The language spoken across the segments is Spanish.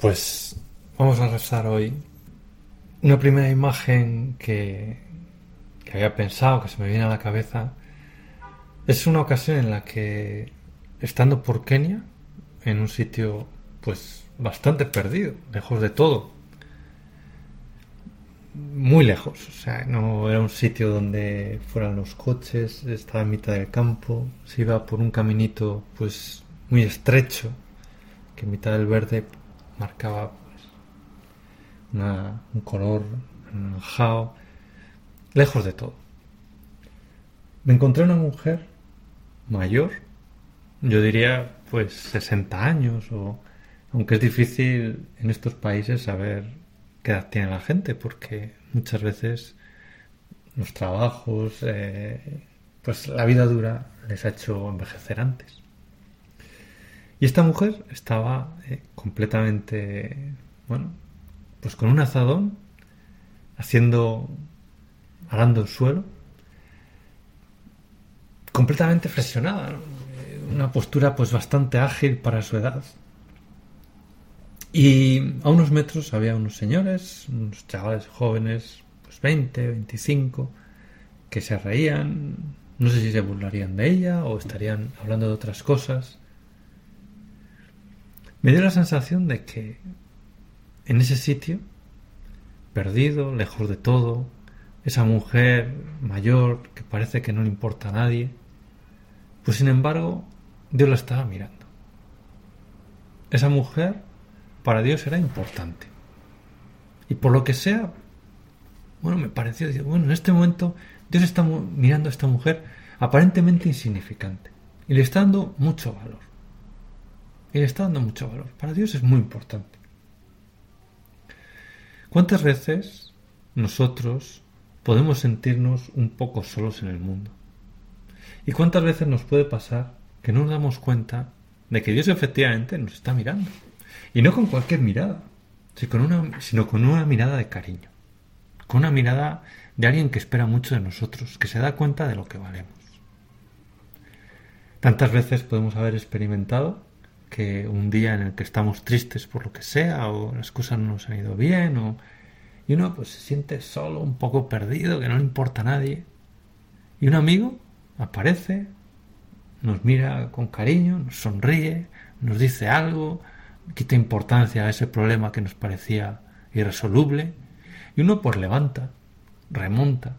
Pues vamos a rezar hoy. Una primera imagen que, que había pensado, que se me viene a la cabeza, es una ocasión en la que, estando por Kenia, en un sitio pues bastante perdido, lejos de todo, muy lejos, o sea, no era un sitio donde fueran los coches, estaba en mitad del campo, se iba por un caminito pues muy estrecho, que en mitad del verde marcaba pues, un color anaranjado, lejos de todo. Me encontré una mujer mayor, yo diría pues 60 años, o aunque es difícil en estos países saber qué edad tiene la gente, porque muchas veces los trabajos, eh, pues la vida dura les ha hecho envejecer antes. Y esta mujer estaba eh, completamente, bueno, pues con un azadón, haciendo, arando el suelo, completamente flexionada, una postura pues bastante ágil para su edad. Y a unos metros había unos señores, unos chavales jóvenes, pues 20, 25, que se reían, no sé si se burlarían de ella o estarían hablando de otras cosas. Me dio la sensación de que en ese sitio, perdido, lejos de todo, esa mujer mayor que parece que no le importa a nadie, pues sin embargo Dios la estaba mirando. Esa mujer para Dios era importante. Y por lo que sea, bueno, me pareció, bueno, en este momento Dios está mirando a esta mujer aparentemente insignificante y le está dando mucho valor. Y le está dando mucho valor. Para Dios es muy importante. ¿Cuántas veces nosotros podemos sentirnos un poco solos en el mundo? ¿Y cuántas veces nos puede pasar que no nos damos cuenta de que Dios efectivamente nos está mirando? Y no con cualquier mirada, sino con una, sino con una mirada de cariño, con una mirada de alguien que espera mucho de nosotros, que se da cuenta de lo que valemos. Tantas veces podemos haber experimentado un día en el que estamos tristes por lo que sea, o las cosas no nos han ido bien, o, y uno pues se siente solo, un poco perdido, que no le importa a nadie. Y un amigo aparece, nos mira con cariño, nos sonríe, nos dice algo, quita importancia a ese problema que nos parecía irresoluble y uno pues levanta, remonta,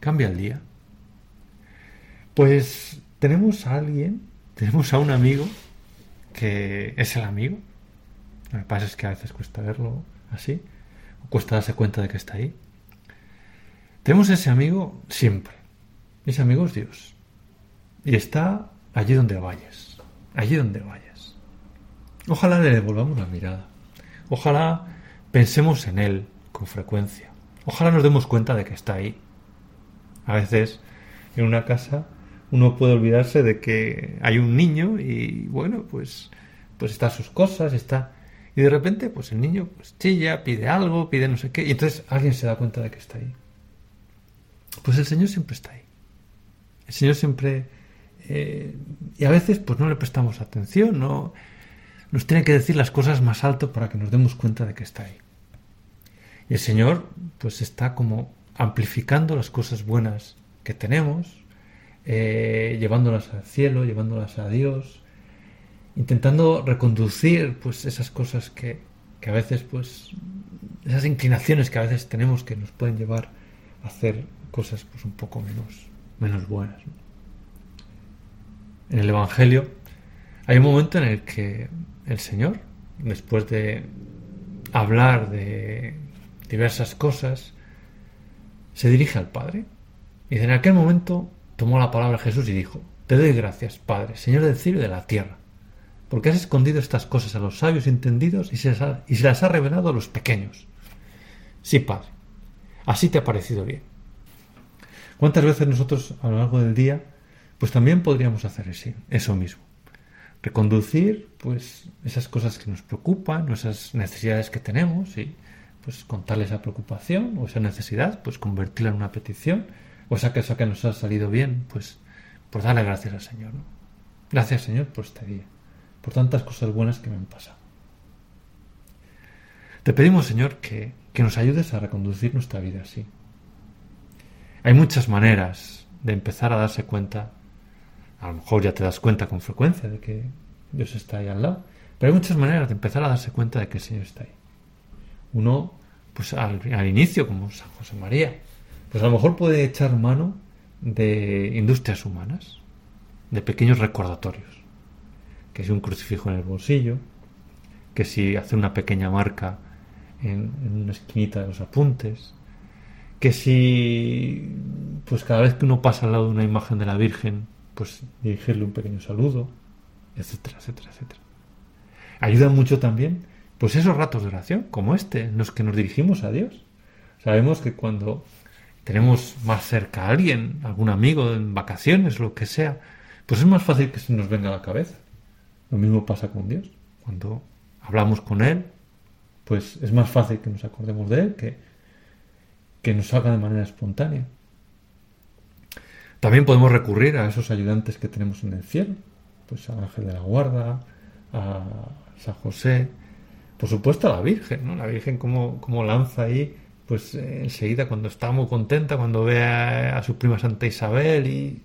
cambia el día. Pues tenemos a alguien, tenemos a un amigo que es el amigo. Lo que pasa es que a veces cuesta verlo así, o cuesta darse cuenta de que está ahí. Tenemos ese amigo siempre. Ese amigo es Dios. Y está allí donde vayas, allí donde vayas. Ojalá le devolvamos la mirada. Ojalá pensemos en él con frecuencia. Ojalá nos demos cuenta de que está ahí. A veces en una casa uno puede olvidarse de que hay un niño y bueno, pues pues está sus cosas, está y de repente pues el niño pues chilla, pide algo, pide no sé qué y entonces alguien se da cuenta de que está ahí. Pues el Señor siempre está ahí. El Señor siempre eh, y a veces pues no le prestamos atención, no nos tiene que decir las cosas más alto para que nos demos cuenta de que está ahí. Y el Señor pues está como amplificando las cosas buenas que tenemos, eh, llevándolas al cielo, llevándolas a Dios, intentando reconducir pues esas cosas que, que, a veces pues esas inclinaciones que a veces tenemos que nos pueden llevar a hacer cosas pues un poco menos menos buenas. En el Evangelio hay un momento en el que el Señor, después de hablar de diversas cosas, se dirige al Padre. Y en aquel momento tomó la palabra Jesús y dijo, Te doy gracias, Padre, Señor del cielo y de la tierra, porque has escondido estas cosas a los sabios entendidos y se, las ha revelado a los pequeños. Sí, Padre, así te ha parecido bien. ¿Cuántas veces nosotros a lo largo del día, pues también podríamos hacer eso mismo? reconducir pues esas cosas que nos preocupan esas necesidades que tenemos y pues contarle esa preocupación o esa necesidad pues convertirla en una petición o esa cosa que nos ha salido bien pues por darle gracias al Señor gracias Señor por este día por tantas cosas buenas que me han pasado Te pedimos, Señor, que, que nos ayudes a reconducir nuestra vida así. Hay muchas maneras de empezar a darse cuenta, a lo mejor ya te das cuenta con frecuencia de que Dios está ahí al lado, pero hay muchas maneras de empezar a darse cuenta de que el Señor está ahí. Uno, pues al, al inicio, como San José María, pues a lo mejor puede echar mano de industrias humanas, de pequeños recordatorios. Que si un crucifijo en el bolsillo, que si hace una pequeña marca en, una esquinita de los apuntes, que si pues cada vez que uno pasa al lado de una imagen de la Virgen, pues dirigirle un pequeño saludo, etcétera, etcétera, etcétera. Ayuda mucho también, pues esos ratos de oración, como este, en los que nos dirigimos a Dios. Sabemos que cuando tenemos más cerca a alguien, algún amigo en vacaciones, lo que sea, pues es más fácil que se nos venga a la cabeza. Lo mismo pasa con Dios. Cuando hablamos con Él, pues es más fácil que nos acordemos de Él, que, que nos salga de manera espontánea. También podemos recurrir a esos ayudantes que tenemos en el cielo, pues al ángel de la guarda, a San José, por supuesto a la Virgen, ¿no? La Virgen como, como lanza ahí pues eh, enseguida cuando está muy contenta, cuando ve a, su prima Santa Isabel y,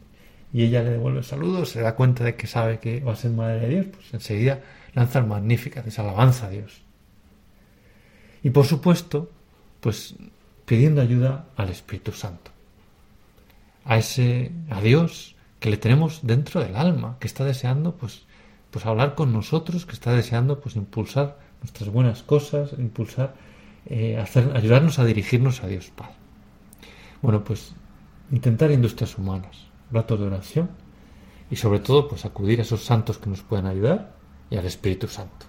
ella le devuelve el saludo, se da cuenta de que sabe que va a ser madre de Dios, pues enseguida lanza magnífica esa a Dios. Y por supuesto, pues pidiendo ayuda al Espíritu Santo, a ese, a Dios que le tenemos dentro del alma, que está deseando pues, pues hablar con nosotros, que está deseando pues impulsar nuestras buenas cosas, impulsar eh, hacer, ayudarnos a dirigirnos a Dios Padre. Bueno, pues intentar industrias humanas, ratos de oración y sobre todo pues acudir a esos santos que nos pueden ayudar y al Espíritu Santo.